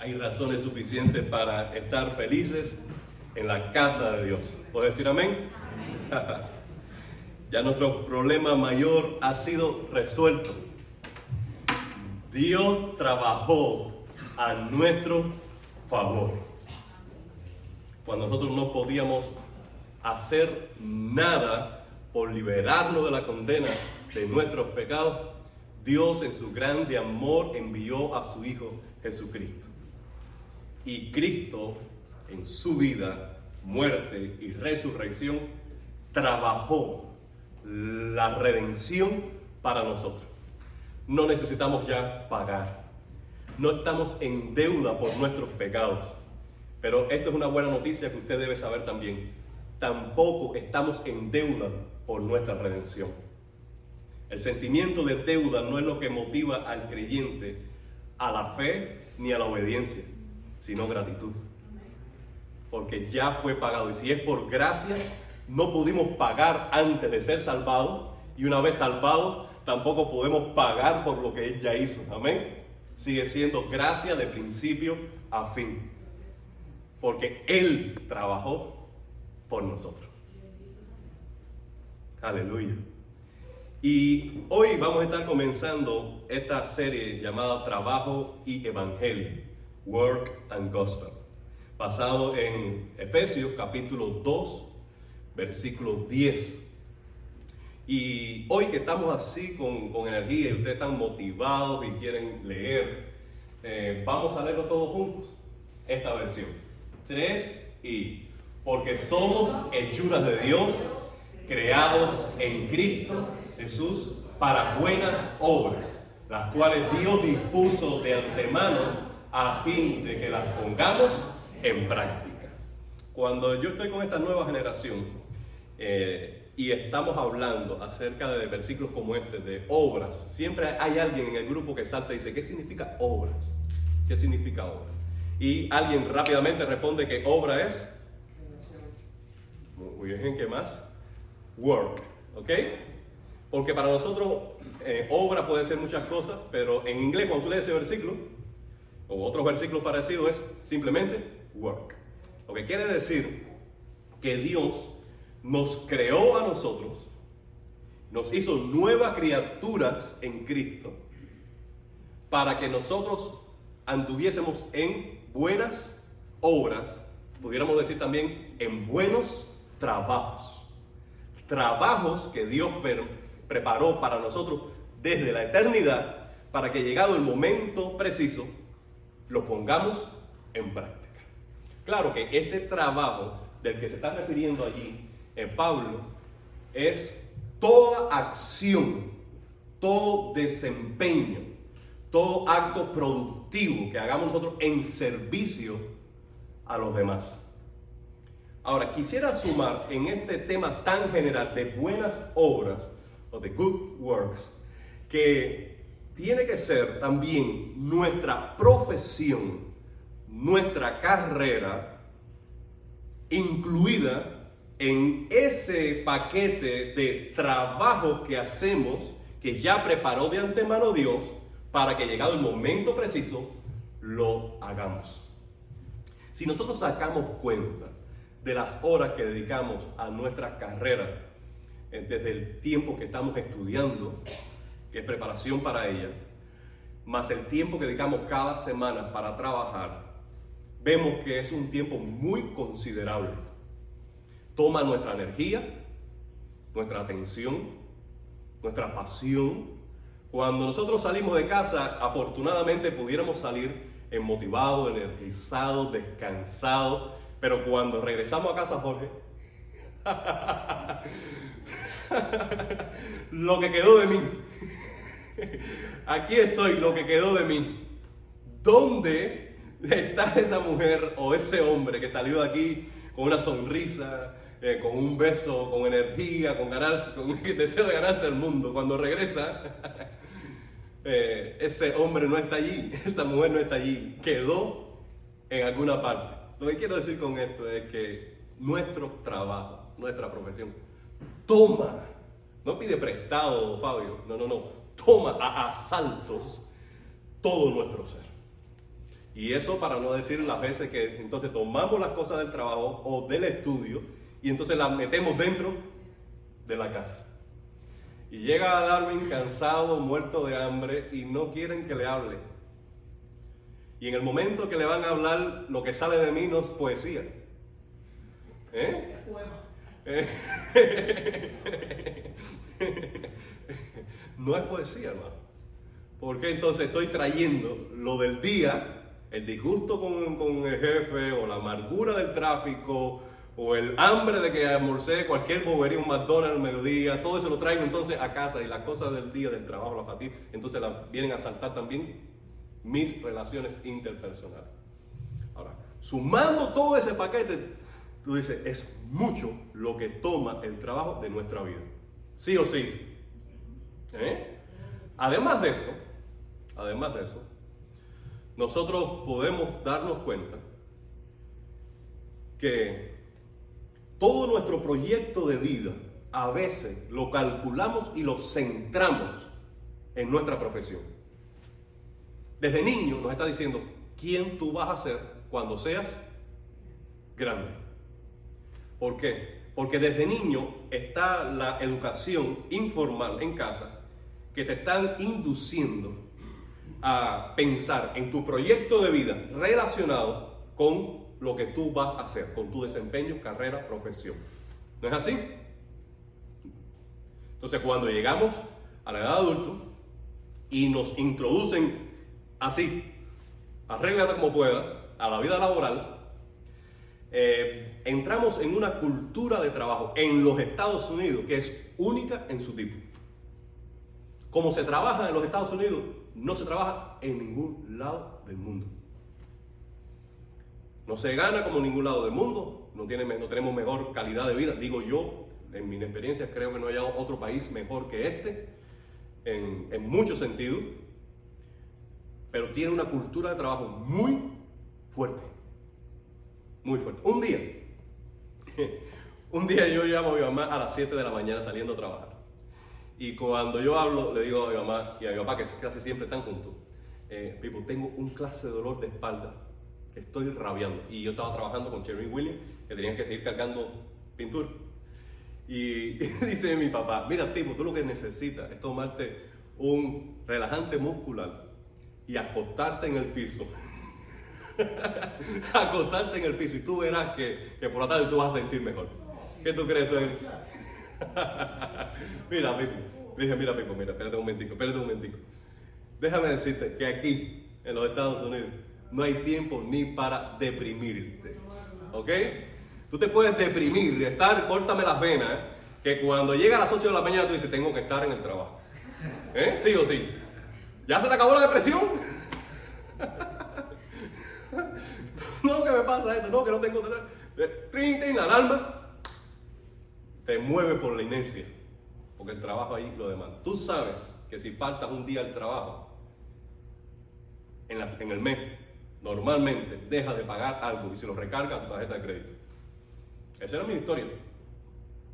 hay razones suficientes para estar felices en la casa de Dios. ¿Puedes decir amén? ya nuestro problema mayor ha sido resuelto. Dios trabajó a nuestro favor. Cuando nosotros no podíamos hacer nada por liberarnos de la condena de nuestros pecados, Dios en su grande amor envió a su Hijo Jesucristo. Y Cristo en su vida, muerte y resurrección trabajó la redención para nosotros. No necesitamos ya pagar. No estamos en deuda por nuestros pecados. Pero esto es una buena noticia que usted debe saber también. Tampoco estamos en deuda por nuestra redención. El sentimiento de deuda no es lo que motiva al creyente a la fe ni a la obediencia, sino gratitud. Porque ya fue pagado. Y si es por gracia, no pudimos pagar antes de ser salvados. Y una vez salvados, tampoco podemos pagar por lo que Él ya hizo. Amén. Sigue siendo gracia de principio a fin. Porque Él trabajó por nosotros. Aleluya. Y hoy vamos a estar comenzando esta serie llamada Trabajo y Evangelio, Work and Gospel, basado en Efesios capítulo 2, versículo 10. Y hoy que estamos así con, con energía y ustedes están motivados y quieren leer, eh, vamos a leerlo todos juntos, esta versión. 3 y porque somos hechuras de Dios, creados en Cristo Jesús para buenas obras, las cuales Dios dispuso de antemano a fin de que las pongamos en práctica. Cuando yo estoy con esta nueva generación eh, y estamos hablando acerca de versículos como este, de obras, siempre hay alguien en el grupo que salta y dice, ¿qué significa obras? ¿Qué significa obra? Y alguien rápidamente responde que obra es... Muy ¿qué más? Work, ¿ok? Porque para nosotros eh, obra puede ser muchas cosas, pero en inglés cuando tú lees ese versículo, o otros versículos parecidos, es simplemente work. Lo que quiere decir que Dios nos creó a nosotros, nos hizo nuevas criaturas en Cristo, para que nosotros anduviésemos en buenas obras, pudiéramos decir también en buenos trabajos. Trabajos que Dios preparó para nosotros desde la eternidad para que llegado el momento preciso lo pongamos en práctica. Claro que este trabajo del que se está refiriendo allí en Pablo es toda acción, todo desempeño, todo acto productivo que hagamos nosotros en servicio a los demás. Ahora, quisiera sumar en este tema tan general de buenas obras, o de good works, que tiene que ser también nuestra profesión, nuestra carrera, incluida en ese paquete de trabajo que hacemos, que ya preparó de antemano Dios, para que llegado el momento preciso, lo hagamos. Si nosotros sacamos cuenta de las horas que dedicamos a nuestra carrera, eh, desde el tiempo que estamos estudiando, que es preparación para ella, más el tiempo que dedicamos cada semana para trabajar, vemos que es un tiempo muy considerable. Toma nuestra energía, nuestra atención, nuestra pasión. Cuando nosotros salimos de casa, afortunadamente pudiéramos salir motivados, energizados, descansados, pero cuando regresamos a casa, Jorge, lo que quedó de mí. Aquí estoy, lo que quedó de mí. ¿Dónde está esa mujer o ese hombre que salió de aquí con una sonrisa, eh, con un beso, con energía, con, ganarse, con deseo de ganarse el mundo? Cuando regresa, eh, ese hombre no está allí, esa mujer no está allí, quedó en alguna parte. Lo que quiero decir con esto es que nuestro trabajo, nuestra profesión, toma, no pide prestado, Fabio, no, no, no, toma a asaltos todo nuestro ser. Y eso para no decir las veces que entonces tomamos las cosas del trabajo o del estudio y entonces las metemos dentro de la casa. Y llega Darwin cansado, muerto de hambre y no quieren que le hable. Y en el momento que le van a hablar, lo que sale de mí no es poesía. ¿Eh? no es poesía, hermano. Porque entonces estoy trayendo lo del día, el disgusto con, con, el jefe, o la amargura del tráfico, o el hambre de que almorcé cualquier bobería, un McDonald's al mediodía, todo eso lo traigo entonces a casa y las cosas del día, del trabajo, la fatiga, entonces vienen a saltar también mis relaciones interpersonales. Ahora, sumando todo ese paquete, tú dices, es mucho lo que toma el trabajo de nuestra vida. Sí o sí. ¿Eh? Además de eso, además de eso, nosotros podemos darnos cuenta que todo nuestro proyecto de vida a veces lo calculamos y lo centramos en nuestra profesión. Desde niño nos está diciendo quién tú vas a ser cuando seas grande. ¿Por qué? Porque desde niño está la educación informal en casa que te están induciendo a pensar en tu proyecto de vida relacionado con lo que tú vas a hacer, con tu desempeño, carrera, profesión. ¿No es así? Entonces cuando llegamos a la edad adulto y nos introducen así, arréglate como pueda, a la vida laboral, eh, entramos en una cultura de trabajo en los Estados Unidos que es única en su tipo. Como se trabaja en los Estados Unidos, no se trabaja en ningún lado del mundo. No se gana como en ningún lado del mundo, no, tenemos mejor calidad de vida. Digo yo, en mi experiencia creo que no haya otro país mejor que este, en, en muchos sentidos, pero tiene una cultura de trabajo muy fuerte. Muy fuerte. Un día, un día yo llamo a mi mamá a las 7 de la mañana saliendo a trabajar. Y cuando yo hablo, le digo a mi mamá y a mi papá, que casi siempre están juntos, eh, Pipo, tengo un clase de dolor de espalda que estoy rabiando. Y yo estaba trabajando con Cherry Williams, que tenían que seguir cargando pintura. Y, dice mi papá, mira Pipo, tú lo que necesitas es tomarte un relajante muscular y acostarte en el piso. acostarte en el piso y tú verás que, que, por la tarde tú vas a sentir mejor. ¿Qué tú crees, él? mira, Pipo. Dije, mira, Pipo, mira, espérate un momentico, espérate un momentico. Déjame decirte que aquí, en los Estados Unidos, no hay tiempo ni para deprimirte. ¿Ok? Tú te puedes deprimir, estar, córtame las venas, que cuando llega a las 8 de la mañana tú dices, tengo que estar en el trabajo. ¿Eh? ¿Sí o sí? ¿Ya se te acabó la depresión? no, que me pasa esto, no, que no tengo... Trin, la alarma te mueve por la inercia, porque el trabajo ahí lo demanda. Tú sabes que si faltas un día al trabajo, en, las, en el mes, normalmente deja de pagar algo y se lo recarga a tu tarjeta de crédito. Esa era mi historia.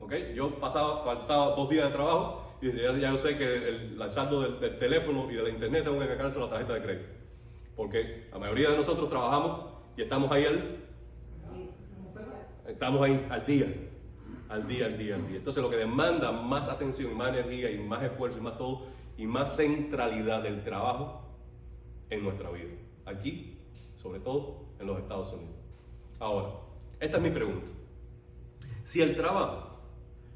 ¿Ok? Yo pasaba, faltaba dos días de trabajo y decía, ya yo sé que el, saldo del, teléfono y de la internet tengo que cargarse la tarjeta de crédito. Porque la mayoría de nosotros trabajamos y estamos ahí al, estamos ahí al día, al día, al día, al día. Entonces lo que demanda más atención más energía y más esfuerzo y más todo y más centralidad del trabajo en nuestra vida. Aquí, sobre todo en los Estados Unidos. Ahora, esta es mi pregunta. Si el trabajo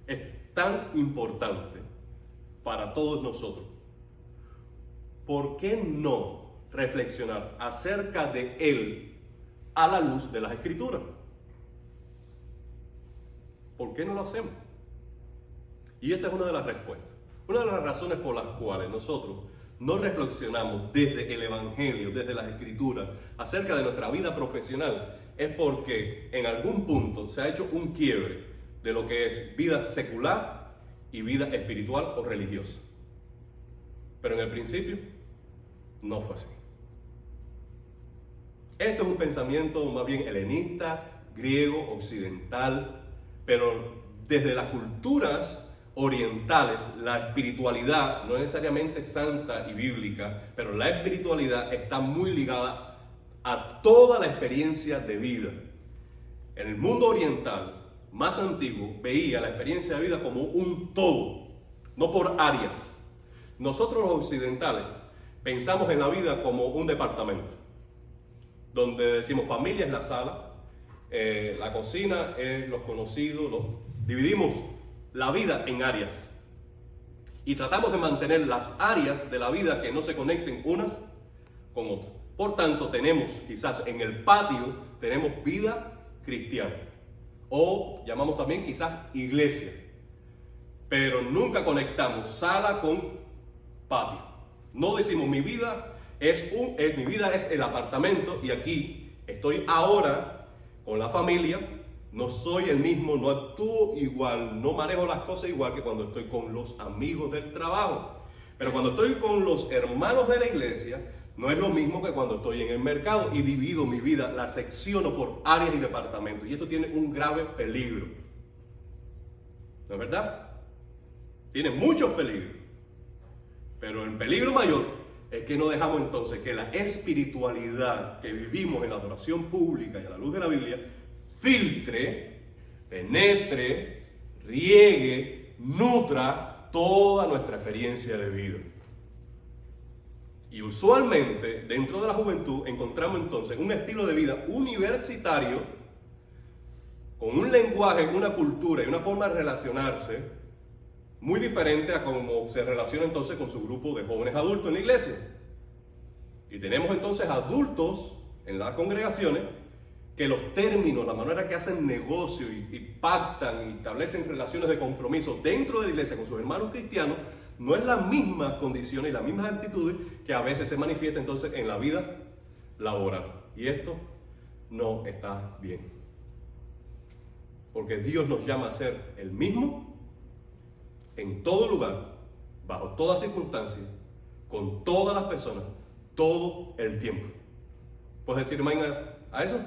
es tan importante para todos nosotros, ¿por qué no reflexionar acerca de él a la luz de las escrituras? ¿Por qué no lo hacemos? Y esta es una de las respuestas. Una de las razones por las cuales nosotros no reflexionamos desde el Evangelio, desde las Escrituras, acerca de nuestra vida profesional, es porque en algún punto se ha hecho un quiebre de lo que es vida secular y vida espiritual o religiosa. Pero en el principio no fue así. Esto es un pensamiento más bien helenista, griego, occidental, pero desde las culturas orientales, la espiritualidad no es necesariamente santa y bíblica, pero la espiritualidad está muy ligada a toda la experiencia de vida. En el mundo oriental más antiguo veía la experiencia de vida como un todo, no por áreas. Nosotros los occidentales pensamos en la vida como un departamento, donde decimos familia es la sala, eh, la cocina es los conocidos, los, dividimos la vida en áreas y tratamos de mantener las áreas de la vida que no se conecten unas con otras. Por tanto, tenemos quizás en el patio, tenemos vida cristiana o llamamos también quizás iglesia, pero nunca conectamos sala con patio. No decimos mi vida es un, eh, mi vida es el apartamento y aquí estoy ahora con la familia, no soy el mismo, no actúo igual, no manejo las cosas igual que cuando estoy con los amigos del trabajo. Pero cuando estoy con los hermanos de la iglesia, no es lo mismo que cuando estoy en el mercado y divido mi vida, la secciono por áreas y departamentos. Y esto tiene un grave peligro. ¿No es verdad? Tiene muchos peligros. Pero el peligro mayor es que no dejamos entonces que la espiritualidad que vivimos en la adoración pública y a la luz de la Biblia filtre, penetre, riegue, nutra toda nuestra experiencia de vida. Y usualmente dentro de la juventud encontramos entonces un estilo de vida universitario con un lenguaje, una cultura y una forma de relacionarse muy diferente a cómo se relaciona entonces con su grupo de jóvenes adultos en la iglesia. Y tenemos entonces adultos en las congregaciones que los términos, la manera que hacen negocio y, pactan y establecen relaciones de compromiso dentro de la iglesia con sus hermanos cristianos, no es las mismas condiciones y las mismas actitudes que a veces se manifiesta entonces en la vida laboral. Y esto no está bien. Porque Dios nos llama a ser el mismo en todo lugar, bajo toda circunstancia, con todas las personas, todo el tiempo. ¿Puedes decir amén a eso?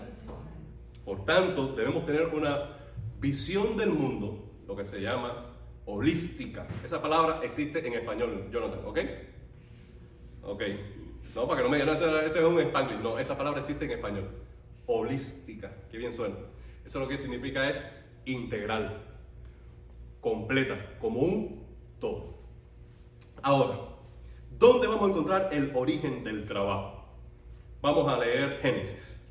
Por tanto, debemos tener una visión del mundo, lo que se llama holística. Esa palabra existe en español, Jonathan, ¿ok? Ok. No, para que no me digan, no, ese es un español. No, esa palabra existe en español. Holística. Qué bien suena. Eso lo que significa es integral, completa, como un todo. Ahora, ¿dónde vamos a encontrar el origen del trabajo? Vamos a leer Génesis.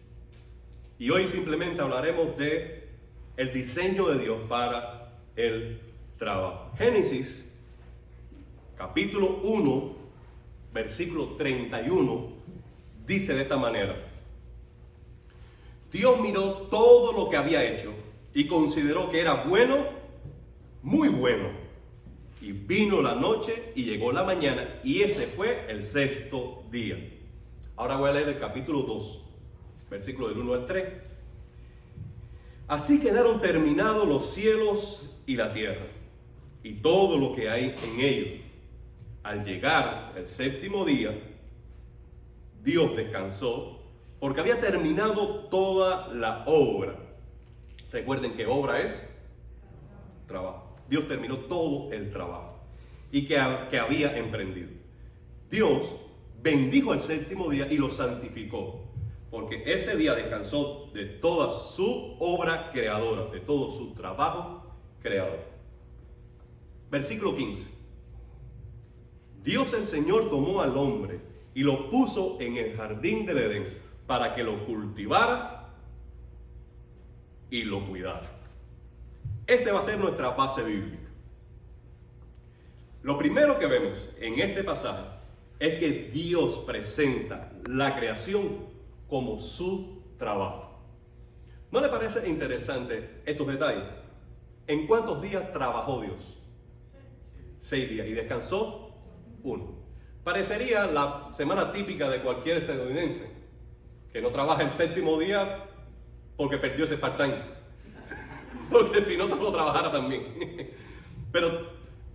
Y hoy simplemente hablaremos de el diseño de Dios para el trabajo. Génesis, capítulo 1, versículo 31, dice de esta manera. Dios miró todo lo que había hecho y consideró que era bueno, muy bueno. Y vino la noche y llegó la mañana y ese fue el sexto día. Ahora voy a leer el capítulo 2 versículo del 1 al 3. Así quedaron terminados los cielos y la tierra, y todo lo que hay en ellos. Al llegar el séptimo día, Dios descansó porque había terminado toda la obra. Recuerden que obra es trabajo. Dios terminó todo el trabajo y que, que había emprendido. Dios bendijo el séptimo día y lo santificó porque ese día descansó de toda su obra creadora, de todo su trabajo creador. Versículo 15. Dios el Señor tomó al hombre y lo puso en el jardín del Edén para que lo cultivara y lo cuidara. Este va a ser nuestra base bíblica. Lo primero que vemos en este pasaje es que Dios presenta la creación como su trabajo. ¿No le parece interesante estos detalles? ¿En cuántos días trabajó Dios? Seis días. ¿Y descansó? Uno. Parecería la semana típica de cualquier estadounidense, que no trabaja el séptimo día porque perdió ese part-time. Porque si no, lo trabajara también. Pero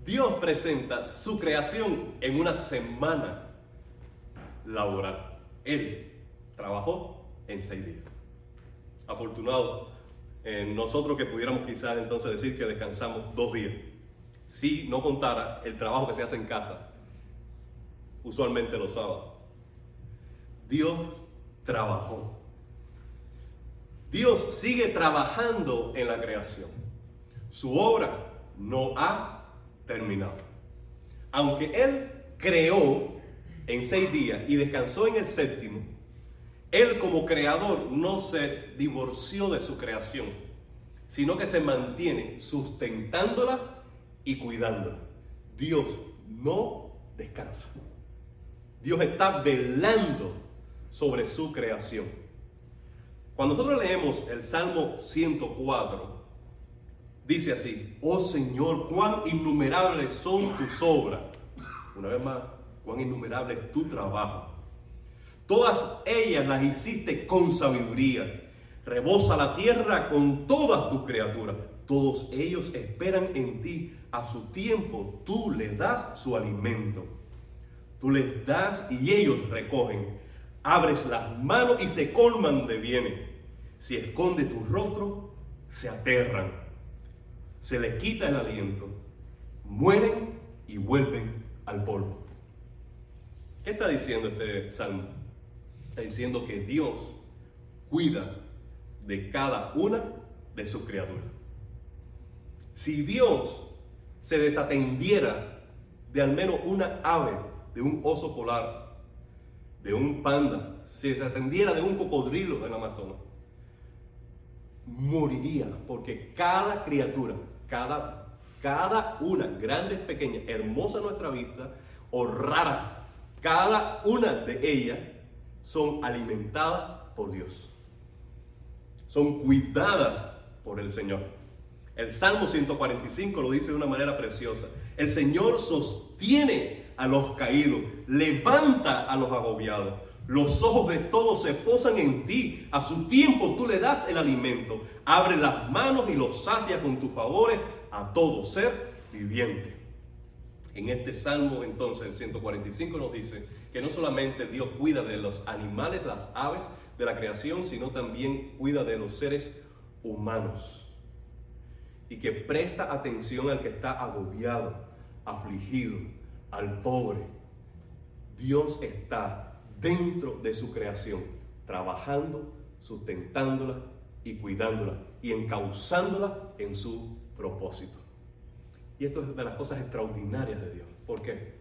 Dios presenta su creación en una semana laboral. Él trabajó en seis días. Afortunado en nosotros que pudiéramos quizás entonces decir que descansamos dos días. Si no contara el trabajo que se hace en casa, usualmente los sábados. Dios trabajó. Dios sigue trabajando en la creación. Su obra no ha terminado. Aunque Él creó en seis días y descansó en el séptimo, Él como creador no se divorció de su creación, sino que se mantiene sustentándola y cuidándola. Dios no descansa. Dios está velando sobre su creación. Cuando nosotros leemos el Salmo 104, dice así, oh Señor, cuán innumerables son tus obras. Una vez más, cuán innumerable es tu trabajo. Todas ellas las hiciste con sabiduría. Rebosa la tierra con todas tus criaturas. Todos ellos esperan en ti. A su tiempo tú les das su alimento. Tú les das y ellos recogen. Abres las manos y se colman de bienes. Si esconde tu rostro, se aterran. Se les quita el aliento. Mueren y vuelven al polvo. ¿Qué está diciendo este salmo? Está diciendo que Dios cuida de cada una de sus criaturas. Si Dios se desatendiera de al menos una ave, de un oso polar, de un panda, se desatendiera de un cocodrilo del Amazonas, moriría porque cada criatura, cada, cada una, grande, pequeña, hermosa a nuestra vista o rara, cada una de ellas son alimentadas por Dios. Son cuidadas por el Señor. El Salmo 145 lo dice de una manera preciosa. El Señor sostiene a los caídos, levanta a los agobiados. Los ojos de todos se posan en ti. A su tiempo tú le das el alimento. Abre las manos y los sacia con tus favores a todo ser viviente. En este salmo entonces, el 145 nos dice que no solamente Dios cuida de los animales, las aves de la creación, sino también cuida de los seres humanos. Y que presta atención al que está agobiado, afligido, al pobre. Dios está dentro de su creación, trabajando, sustentándola y cuidándola y encauzándola en su propósito. Y esto es de las cosas extraordinarias de Dios. ¿Por qué?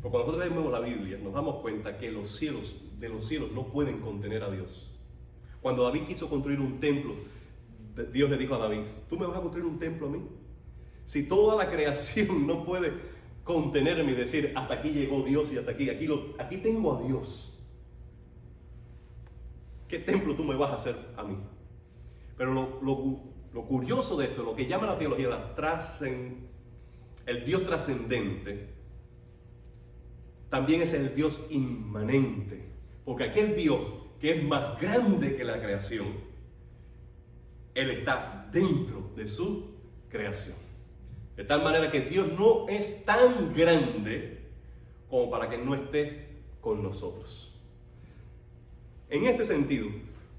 Porque cuando nosotros leemos la Biblia nos damos cuenta que los cielos de los cielos no pueden contener a Dios. Cuando David quiso construir un templo, Dios le dijo a David, ¿tú me vas a construir un templo a mí? Si toda la creación no puede contenerme y decir, hasta aquí llegó Dios y hasta aquí, aquí, aquí tengo a Dios. ¿Qué templo tú me vas a hacer a mí? Pero lo, lo curioso de esto, lo que llama la teología el Dios trascendente, también es el Dios inmanente. Porque aquel Dios que es más grande que la creación, Él está dentro de su creación. De tal manera que Dios no es tan grande como para que no esté con nosotros. En este sentido,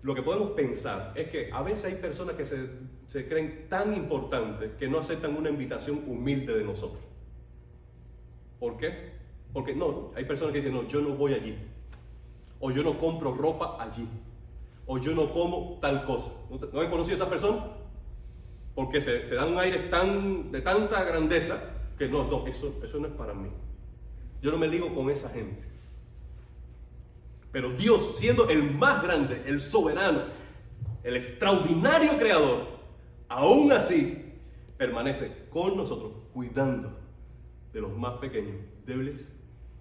lo que podemos pensar es que a veces hay personas que se, se creen tan importantes que no aceptan una invitación humilde de nosotros. ¿Por qué? Porque no, hay personas que dicen, no, yo no voy allí. O yo no compro ropa allí. O yo no como tal cosa. ¿No han conocido a esa persona? Porque se, se, dan un aire tan, de tanta grandeza que no, no, eso, eso no es para mí. Yo no me ligo con esa gente. Pero Dios, siendo el más grande, el soberano, el extraordinario creador, aún así permanece con nosotros, cuidando de los más pequeños, débiles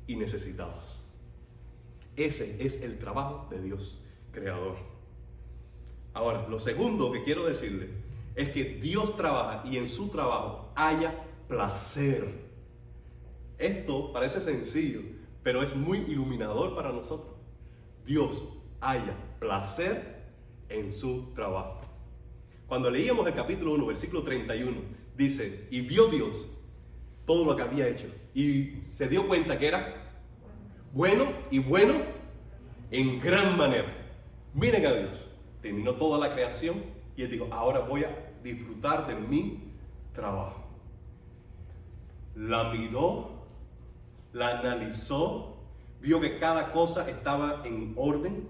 y necesitados. Ese es el trabajo de Dios, creador. Ahora, lo segundo que quiero decirle es que Dios trabaja y en su trabajo haya placer. Esto parece sencillo, pero es muy iluminador para nosotros. Dios haya placer en su trabajo. Cuando leíamos el capítulo 1, versículo 31, dice, y vio Dios todo lo que había hecho y se dio cuenta que era bueno y bueno en gran manera. Miren a Dios, terminó toda la creación y él dijo, ahora voy a disfrutar de mi trabajo. La miró, la analizó, vio que cada cosa estaba en orden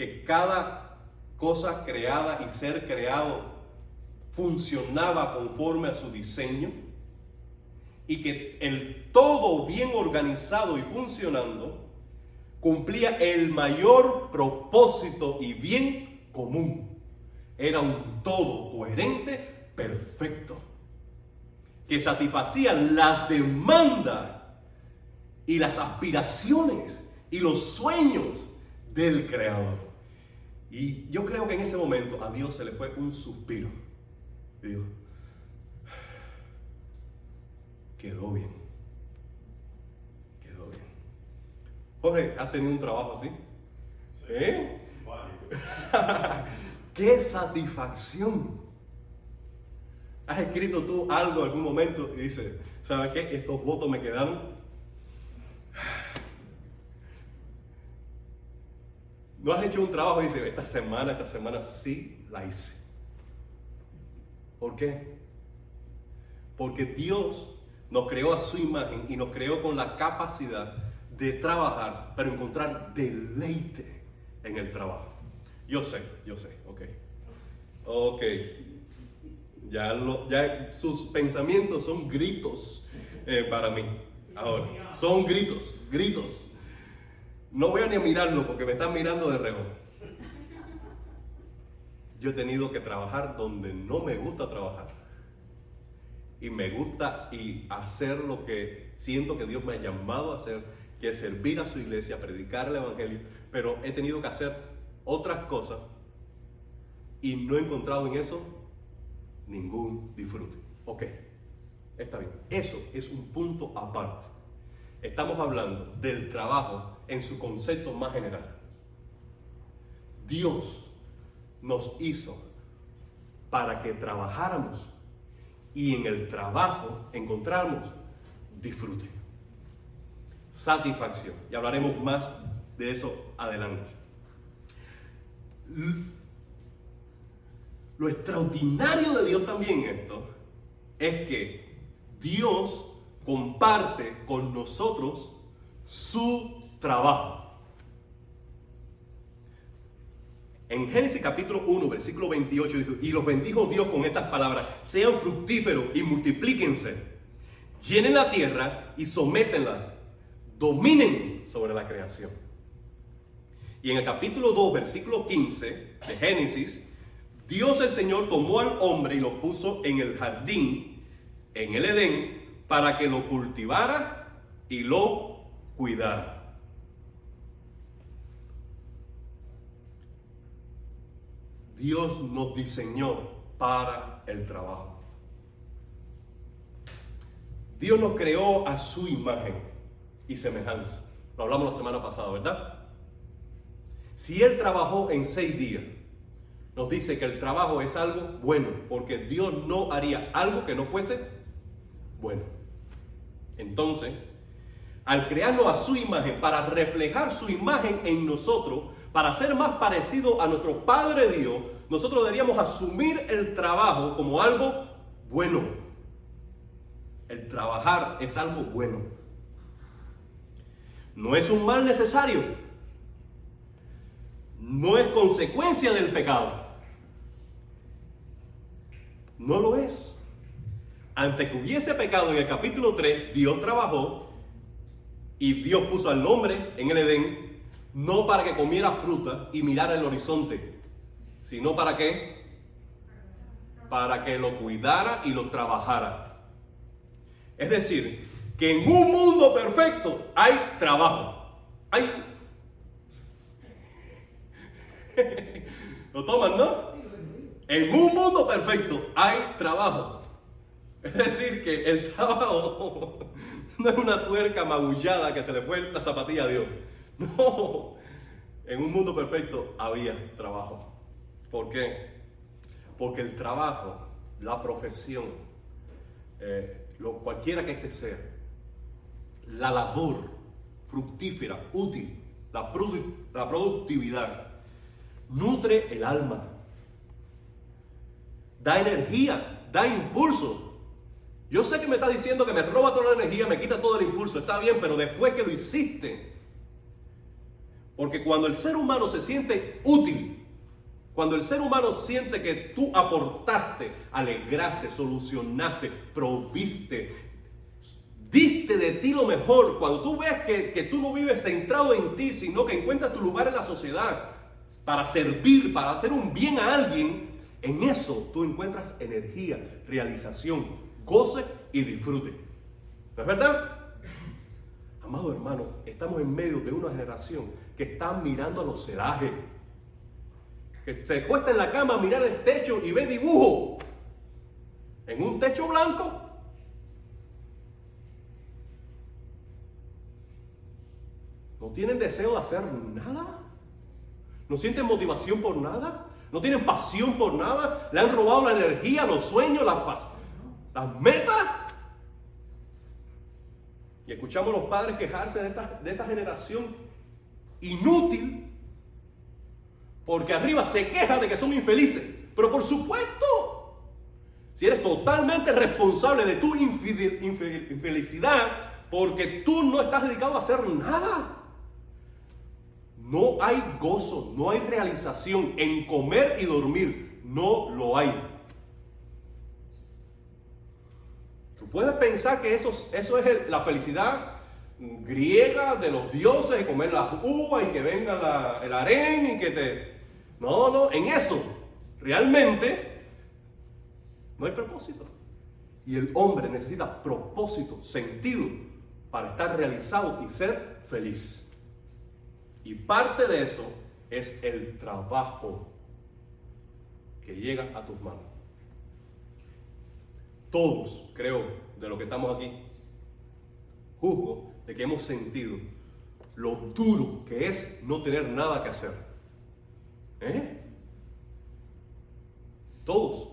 que cada cosa creada y ser creado funcionaba conforme a su diseño y que el todo bien organizado y funcionando cumplía el mayor propósito y bien común. Era un todo coherente, perfecto, que satisfacía la demanda y las aspiraciones y los sueños del Creador. Y yo creo que en ese momento a Dios se le fue un suspiro. Digo, quedó bien. Quedó bien. Jorge, ¿has tenido un trabajo así? ¿Eh? ¡Qué satisfacción! ¿Has escrito tú algo en algún momento y dices, ¿sabes qué? Estos votos me quedaron No has hecho un trabajo y dices, esta semana, esta semana sí la hice. ¿Por qué? Porque Dios nos creó a su imagen y nos creó con la capacidad de trabajar, pero encontrar deleite en el trabajo. Yo sé, yo sé, ok. Ok. Ya, ya sus pensamientos son gritos eh, para mí. Son gritos, gritos. No voy a ni mirarlo porque me están mirando de reojo. Yo he tenido que trabajar donde no me gusta trabajar. Y me gusta y hacer lo que siento que Dios me ha llamado a hacer, que servir a su iglesia, predicar el Evangelio. Pero he tenido que hacer otras cosas y no he encontrado en eso ningún disfrute. Ok, está bien. Eso es un punto aparte. Estamos hablando del trabajo en su concepto más general. Dios nos hizo para que trabajáramos y en el trabajo encontramos disfrute, satisfacción. Y hablaremos más de eso adelante. Lo extraordinario de Dios también esto es que Dios comparte con nosotros su trabajo. En Génesis capítulo 1, versículo 28 dice, y los bendijo Dios con estas palabras, sean fructíferos y multiplíquense, llenen la tierra y sométenla, dominen sobre la creación. Y en el capítulo 2, versículo 15 de Génesis, Dios el Señor tomó al hombre y lo puso en el jardín, en el Edén, para que lo cultivara y lo cuidara. Dios nos diseñó para el trabajo. Dios nos creó a su imagen y semejanza. Lo hablamos la semana pasada, ¿verdad? Si Él trabajó en seis días, nos dice que el trabajo es algo bueno, porque Dios no haría algo que no fuese bueno. Entonces, al crearnos a su imagen, para reflejar su imagen en nosotros, para ser más parecido a nuestro Padre Dios, nosotros deberíamos asumir el trabajo como algo bueno. El trabajar es algo bueno. No es un mal necesario. No es consecuencia del pecado. No lo es. Ante que hubiese pecado en el capítulo 3, Dios trabajó y Dios puso al hombre en el Edén, no para que comiera fruta y mirara el horizonte, sino para qué? Para que lo cuidara y lo trabajara. Es decir, que en un mundo perfecto hay trabajo. Hay... ¿Lo toman, no? En un mundo perfecto hay trabajo. Es decir, que el trabajo no es una tuerca magullada que se le fue la zapatilla a Dios. No, en un mundo perfecto había trabajo. ¿Por qué? Porque el trabajo, la profesión, eh, lo, cualquiera que este sea, la labor fructífera, útil, la, la productividad, nutre el alma, da energía, da impulso yo sé que me está diciendo que me roba toda la energía, me quita todo el impulso, está bien, pero después que lo hiciste, Porque cuando el ser humano se siente útil, cuando el ser humano siente que tú aportaste, alegraste, solucionaste, proviste, diste de ti lo mejor, cuando tú ves que, que, tú no vives centrado en ti, sino que encuentras tu lugar en la sociedad para servir, para hacer un bien a alguien, en eso tú encuentras energía, realización, goce y disfrute. ¿No es verdad? Amado hermano, estamos en medio de una generación que está mirando a los celajes, que se cuesta en la cama a mirar el techo y ve dibujo en un techo blanco. No tienen deseo de hacer nada. No sienten motivación por nada. No tienen pasión por nada. Le han robado la energía, los sueños, las, las metas. Y escuchamos a los padres quejarse de, esta, de esa generación inútil. Porque arriba se queja de que son infelices. Pero por supuesto, si eres totalmente responsable de tu infelicidad, porque tú no estás dedicado a hacer nada. No hay gozo, no hay realización en comer y dormir. No lo hay. Puedes pensar que eso, eso es la felicidad griega de los dioses, de comer las uvas y que venga el harén y que te... No, no, en eso realmente no hay propósito. Y el hombre necesita propósito, sentido, para estar realizado y ser feliz. Y parte de eso es el trabajo que llega a tus manos. Todos, creo, de lo que estamos aquí, juzgo de que hemos sentido lo duro que es no tener nada que hacer. ¿Eh? Todos.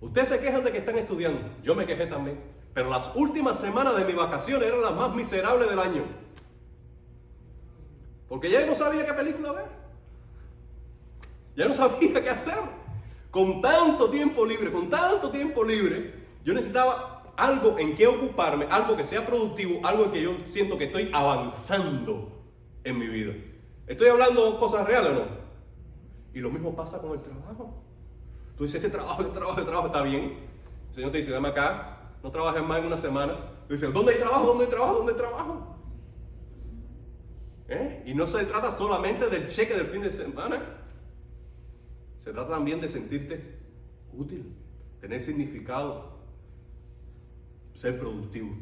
Ustedes se quejan de que están estudiando. Yo me quejé también. Pero las últimas semanas de mi vacaciones eran las más miserables del año. Porque ya no sabía qué película ver. Ya no sabía qué hacer. Con tanto tiempo libre, con tanto tiempo libre, yo necesitaba algo en qué ocuparme, algo que sea productivo, algo en que yo siento que estoy avanzando en mi vida. ¿Estoy hablando cosas reales o no? Y lo mismo pasa con el trabajo. Tú dices, este trabajo, este trabajo, este trabajo está bien. El Señor te dice, dame acá, no trabajes más en una semana. Tú dices, ¿dónde hay trabajo? ¿Dónde hay trabajo? ¿Dónde hay trabajo? ¿Eh? Y no se trata solamente del cheque del fin de semana. Se trata también de sentirte útil, tener significado, ser productivo,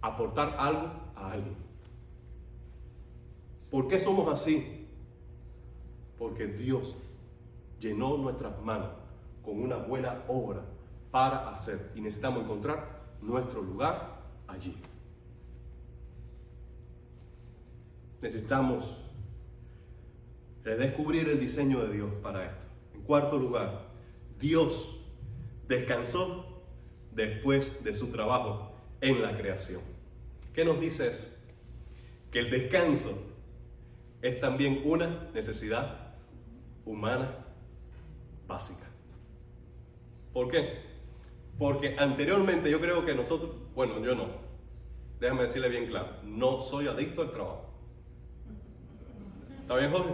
aportar algo a alguien. ¿Por qué somos así? Porque Dios llenó nuestras manos con una buena obra para hacer y necesitamos encontrar nuestro lugar allí. necesitamos redescubrir el diseño de Dios para esto. En cuarto lugar, Dios descansó después de su trabajo en la creación. ¿Qué nos dice eso? Que el descanso es también una necesidad humana básica. ¿Por qué? Porque anteriormente yo creo que nosotros, bueno, yo no, déjame decirle bien claro, no soy adicto al trabajo. ¿Está bien, Jorge?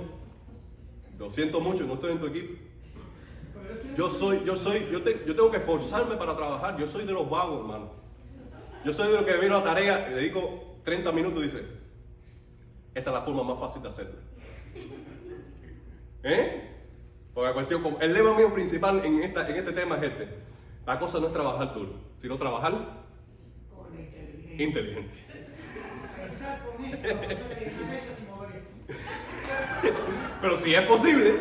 Lo siento mucho, no estoy en tu equipo. Yo soy, yo soy, yo, yo tengo que esforzarme para trabajar. Yo soy de los vagos, hermano. Yo soy de los que vino a la tarea, le dedico 30 minutos y dice, esta es la forma más fácil de hacerlo. ¿Eh? Porque la cuestión, el lema mío principal en, esta, en este tema es este. La cosa no es trabajar duro, sino trabajar inteligente. Pero si es posible,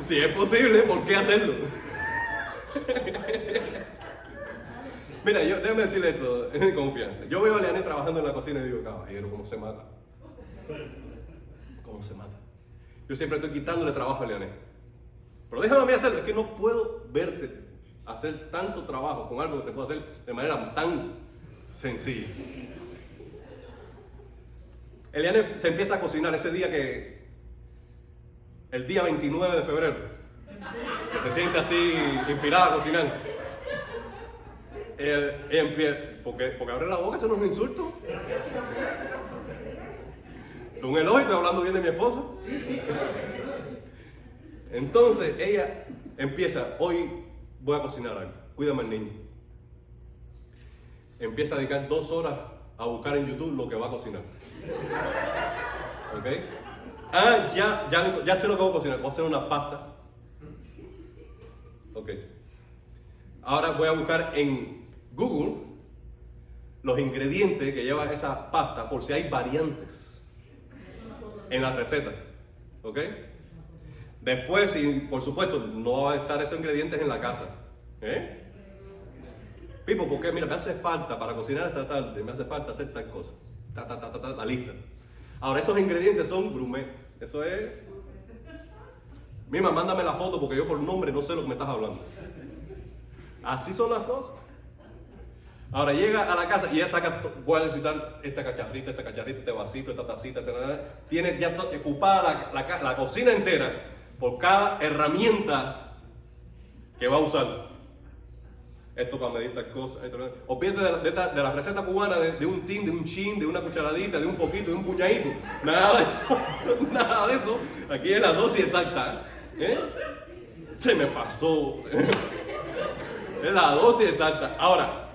si es posible, ¿por qué hacerlo? Mira, yo déjame decirle esto en confianza. Yo veo a Leane trabajando en la cocina y digo, caballero, ¿cómo se mata? ¿Cómo se mata? Yo siempre estoy quitándole trabajo a Leane. Pero déjame hacerlo, es que no puedo verte hacer tanto trabajo con algo que se puede hacer de manera tan sencilla. Eliane se empieza a cocinar ese día que, el día 29 de febrero, se siente así inspirada a cocinar. Ella, empieza, porque, porque abre la boca, eso no es un insulto. es un elogio, estoy hablando bien de mi esposa. Entonces ella empieza, hoy voy a cocinar algo, cuídame al niño. Empieza a dedicar dos horas a buscar en YouTube lo que va a cocinar. ¿Ok? Ah, ya, ya, ya sé lo que voy a cocinar, voy a hacer una pasta. Ok. Ahora voy a buscar en Google los ingredientes que lleva esa pasta por si hay variantes en la receta. ¿Ok? Después, por supuesto, no va a estar esos ingredientes en la casa. ¿Eh? Pipo, porque mira, me hace falta para cocinar esta tarde, me hace falta hacer tal cosa. Ta, ta, ta, la lista. Ahora, esos ingredientes son grumet. Eso es. Mima, mándame la foto porque yo por nombre no sé lo que me estás hablando. Así son las cosas. Ahora llega a la casa y ella saca, voy a necesitar esta cacharrita, esta cacharrita, este vasito, esta tacita, tiene ya ocupada la, la cocina entera por cada herramienta que va a usar. Esto para medir cosas. Esto, o de la, de, de la receta cubana de, un tin, de un chin, de una cucharadita, de un poquito, de un puñadito. Nada de eso. Nada de eso. Aquí es la dosis exacta. ¿eh? Se me pasó. es la dosis exacta. Ahora,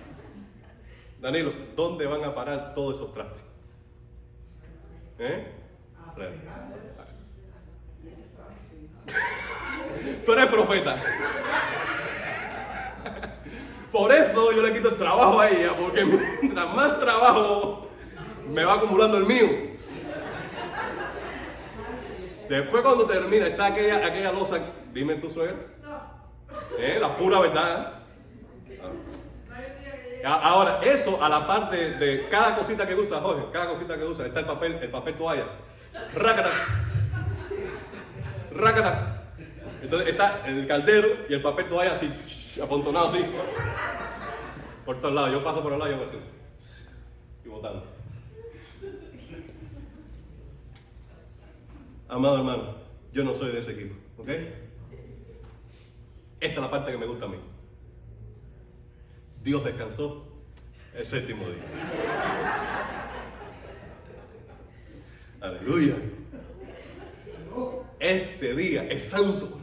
Danilo, ¿dónde van a parar todos esos trastes? ¿Eh? Tú eres profeta. Por eso yo le quito el trabajo a ella, porque mientras más trabajo me va acumulando el mío. Después cuando termina, está aquella, aquella losa, dime tu suegra. ¿Eh? La pura verdad. Ahora, eso a la parte de, cada cosita que usa, Jorge, cada cosita que usa, está el papel, el papel toalla. Rácata. Rácata. Entonces está el caldero y el papel toalla así, apontonado así. Por todos lados. Yo paso por el lado y yo así. Y botando. Amado hermano, yo no soy de ese equipo, ¿ok? Esta es la parte que me gusta a mí. Dios descansó el séptimo día. Aleluya. Este día es santo.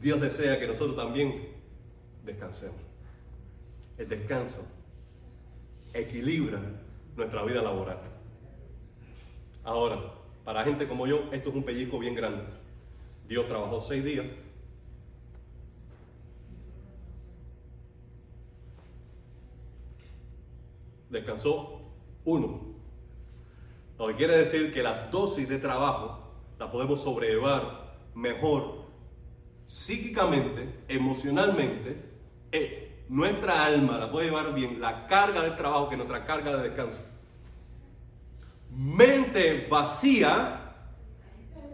Dios desea que nosotros también descansemos. El descanso equilibra nuestra vida laboral. Ahora, para gente como yo, esto es un pellizco bien grande. Dios trabajó seis días. Descansó uno. Lo que quiere decir que las dosis de trabajo la podemos sobrellevar mejor psíquicamente, emocionalmente, eh, nuestra alma la puede llevar bien la carga de trabajo que nuestra carga de descanso. Mente vacía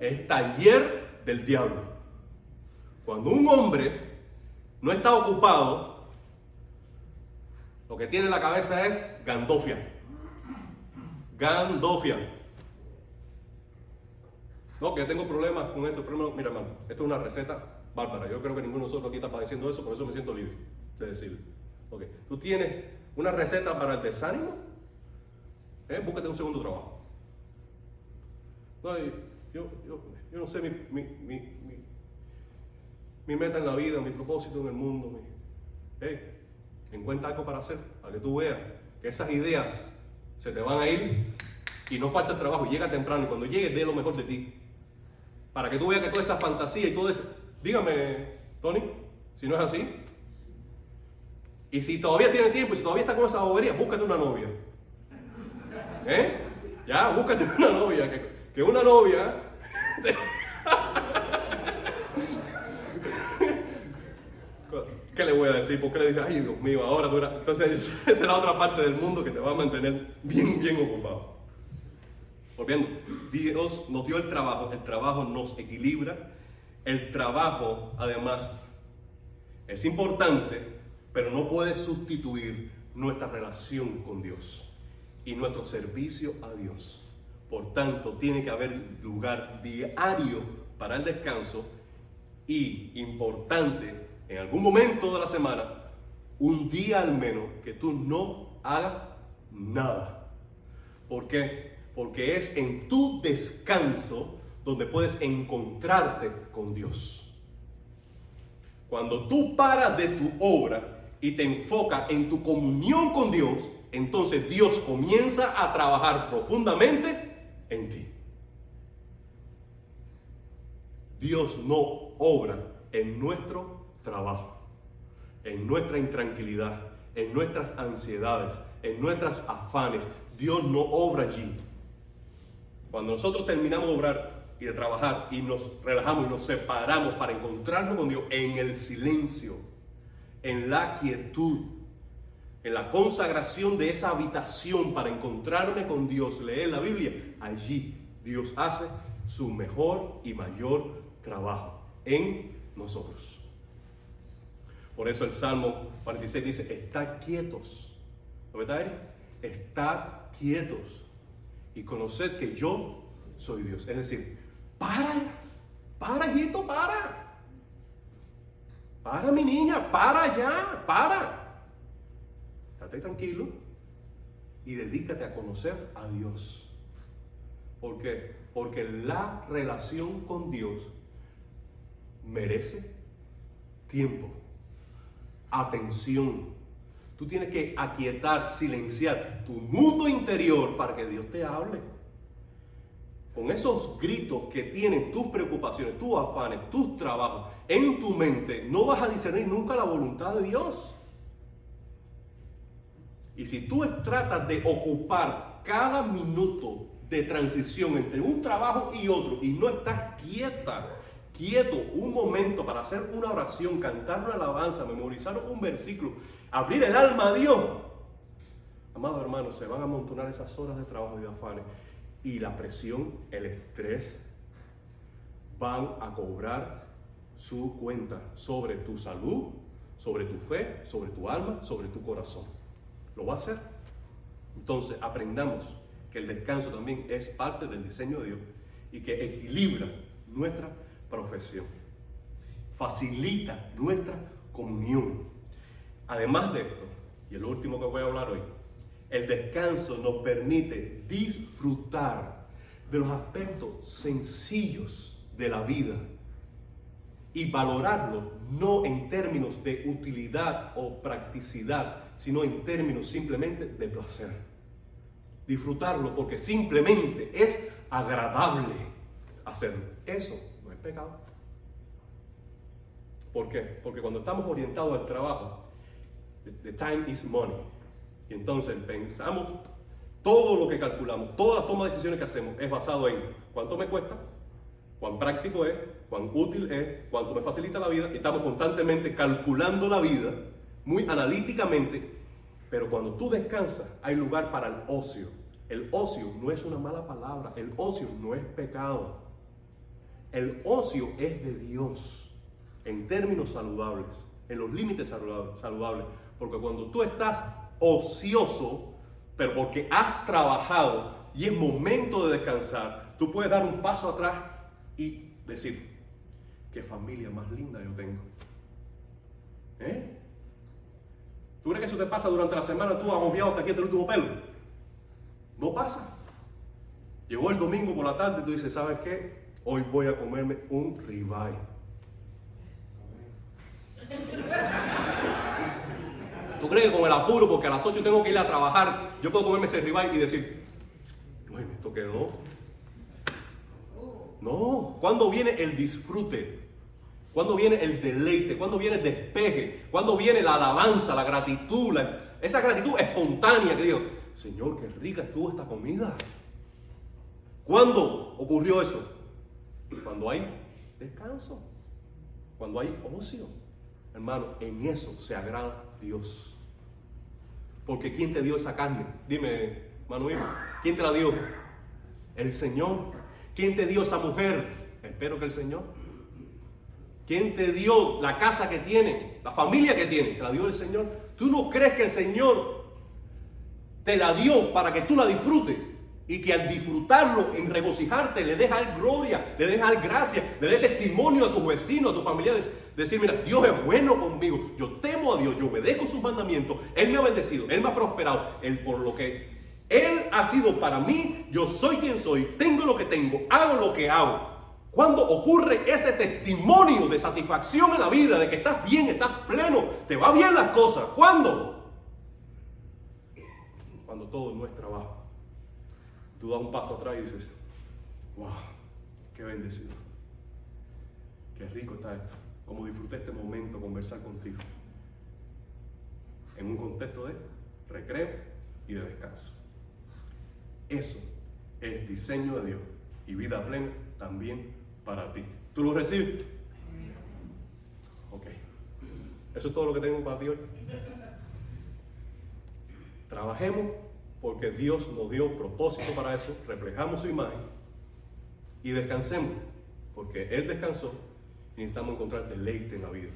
es taller del diablo. Cuando un hombre no está ocupado, lo que tiene en la cabeza es gandofia. Gandofia. No, que yo tengo problemas con esto. Mira, hermano, esto es una receta bárbara. Yo creo que ninguno de nosotros aquí está padeciendo eso, por eso me siento libre de decirlo. Okay. ¿Tú tienes una receta para el desánimo? ¿Eh? Búscate un segundo trabajo. No, yo, yo, yo, no sé mi, mi, mi, mi, meta en la vida, mi propósito en el mundo. ¿eh? Encuentra algo para hacer, para que tú veas que esas ideas se te van a ir y no falta el trabajo. Llega temprano y cuando llegues, dé lo mejor de ti. Para que tú veas que toda esa fantasía y todo eso Dígame, Tony, si no es así. Y si todavía tiene tiempo y si todavía está con esa bobería, búscate una novia. ¿Eh? Ya, búscate una novia. Que, una novia. ¿Qué le voy a decir? ¿Por qué le dije, ay Dios mío, ahora dura? Entonces, esa es la otra parte del mundo que te va a mantener bien, bien ocupado. Volviendo, Dios nos dio el trabajo, el trabajo nos equilibra, el trabajo, además, es importante, pero no puede sustituir nuestra relación con Dios y nuestro servicio a Dios. Por tanto, tiene que haber lugar diario para el descanso y, importante, en algún momento de la semana, un día al menos que tú no hagas nada. ¿Por qué? Porque es en tu descanso donde puedes encontrarte con Dios. Cuando tú paras de tu obra y te enfocas en tu comunión con Dios, entonces Dios comienza a trabajar profundamente en ti. Dios no obra en nuestro trabajo, en nuestra intranquilidad, en nuestras ansiedades, en nuestros afanes. Dios no obra allí. Cuando nosotros terminamos de obrar y de trabajar y nos relajamos y nos separamos para encontrarnos con Dios en el silencio, en la quietud, en la consagración de esa habitación para encontrarme con Dios, leer la Biblia, allí Dios hace su mejor y mayor trabajo en nosotros. Por eso el Salmo 46 dice, está quietos. ¿Lo verdad, Está quietos y conoced que yo soy Dios. Es decir, para, para, quieto, para. Para, mi niña, para ya, para. Estate tranquilo y dedícate a conocer a Dios. ¿Por qué? Porque la relación con Dios merece tiempo atención. Tú tienes que aquietar, silenciar tu mundo interior para que Dios te hable. Con esos gritos que tienen tus preocupaciones, tus afanes, tus trabajos en tu mente, no vas a discernir nunca la voluntad de Dios. Y si tú tratas de ocupar cada minuto de transición entre un trabajo y otro y no estás quieta, quieto un momento para hacer una oración, cantar una alabanza, memorizar un versículo, abrir el alma a Dios, amados hermanos, se van a amontonar esas horas de trabajo y de afanes. Y la presión, el estrés, van a cobrar su cuenta sobre tu salud, sobre tu fe, sobre tu alma, sobre tu corazón. ¿Lo va a hacer? Entonces, aprendamos que el descanso también es parte del diseño de Dios y que equilibra nuestra profesión. Facilita nuestra comunión. Además de esto, y el último que voy a hablar hoy, el descanso nos permite disfrutar de los aspectos sencillos de la vida y valorarlo no en términos de utilidad o practicidad, sino en términos simplemente de placer. Disfrutarlo porque simplemente es agradable hacerlo. Eso pecado. ¿Por qué? Porque cuando estamos orientados al trabajo, the time is money. Y entonces pensamos, todo lo que calculamos, todas las tomas de decisiones que hacemos es basado en cuánto me cuesta, cuán práctico es, cuán útil es, cuánto me facilita la vida. Estamos constantemente calculando la vida, muy analíticamente. Pero cuando tú descansas, hay lugar para el ocio. El ocio no es una mala palabra, el ocio no es pecado. El ocio es de Dios en términos saludables, en los límites saludables. Porque cuando tú estás ocioso, pero porque has trabajado y es momento de descansar, tú puedes dar un paso atrás y decir, qué familia más linda yo tengo. ¿Eh? ¿Tú crees que eso te pasa durante la semana? Tú agobiado hasta aquí hasta el último pelo. No pasa. Llegó el domingo por la tarde y tú dices, ¿sabes qué? Hoy voy a comerme un ribeye. ¿Tú crees que con el apuro, porque a las 8 tengo que ir a trabajar, yo puedo comerme ese ribeye y decir, bueno, esto quedó? No, ¿cuándo viene el disfrute? ¿Cuándo viene el deleite? ¿Cuándo viene el despeje? ¿Cuándo viene la alabanza, la gratitud? esa gratitud espontánea que digo, Señor, qué rica estuvo esta comida. ¿Cuándo ocurrió eso? Cuando hay descanso, cuando hay ocio, hermano, en eso se agrada Dios. Porque ¿quién te dio esa carne? Dime, Manuel, ¿quién te la dio? El Señor. ¿Quién te dio esa mujer? Espero que el Señor. ¿Quién te dio la casa que tiene? La familia que tiene. Te la dio el Señor. ¿Tú no crees que el Señor te la dio para que tú la disfrutes? Y que al disfrutarlo, en regocijarte, le dejas gloria, le dejas gracia, le des testimonio a tus vecinos, a tus familiares. Decir, mira, Dios es bueno conmigo, yo temo a Dios, yo obedezco sus mandamientos, Él me ha bendecido, Él me ha prosperado, Él por lo que Él ha sido para mí, yo soy quien soy, tengo lo que tengo, hago lo que hago. Cuando ocurre ese testimonio de satisfacción en la vida, de que estás bien, estás pleno, te va bien las cosas. ¿Cuándo? Cuando todo no es trabajo. Tú das un paso atrás y dices, wow, qué bendecido. Qué rico está esto. Como disfruté este momento conversar contigo. En un contexto de recreo y de descanso. Eso es diseño de Dios y vida plena también para ti. ¿Tú lo recibes? Ok. Eso es todo lo que tengo para ti hoy. Trabajemos porque Dios nos dio propósito para eso, reflejamos su imagen y descansemos porque Él descansó necesitamos encontrar deleite en la vida.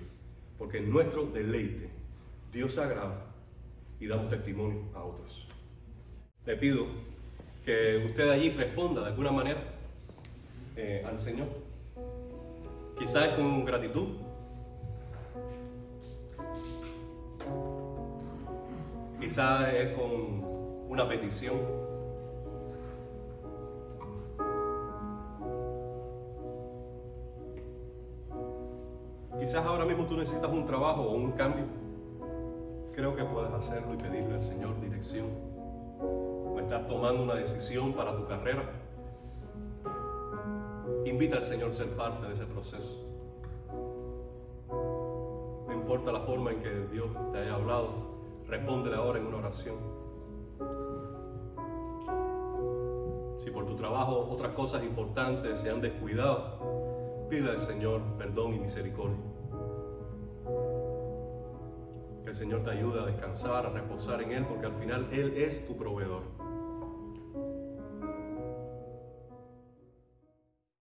Porque en nuestro deleite Dios se agrada y damos testimonio a otros. Le pido que usted allí responda de alguna manera eh, al Señor. Quizás con gratitud. Quizás es con una petición. Quizás ahora mismo tú necesitas un trabajo o un cambio. Creo que puedes hacerlo y pedirle al Señor dirección. O estás tomando una decisión para tu carrera Invita al Señor a ser parte de ese proceso. No importa la forma en que Dios te haya hablado, respóndele ahora en una oración. Si por tu trabajo otras cosas importantes se han descuidado, pide al Señor perdón y misericordia. Que el Señor te ayude a descansar, a reposar en Él, porque al final Él es tu proveedor.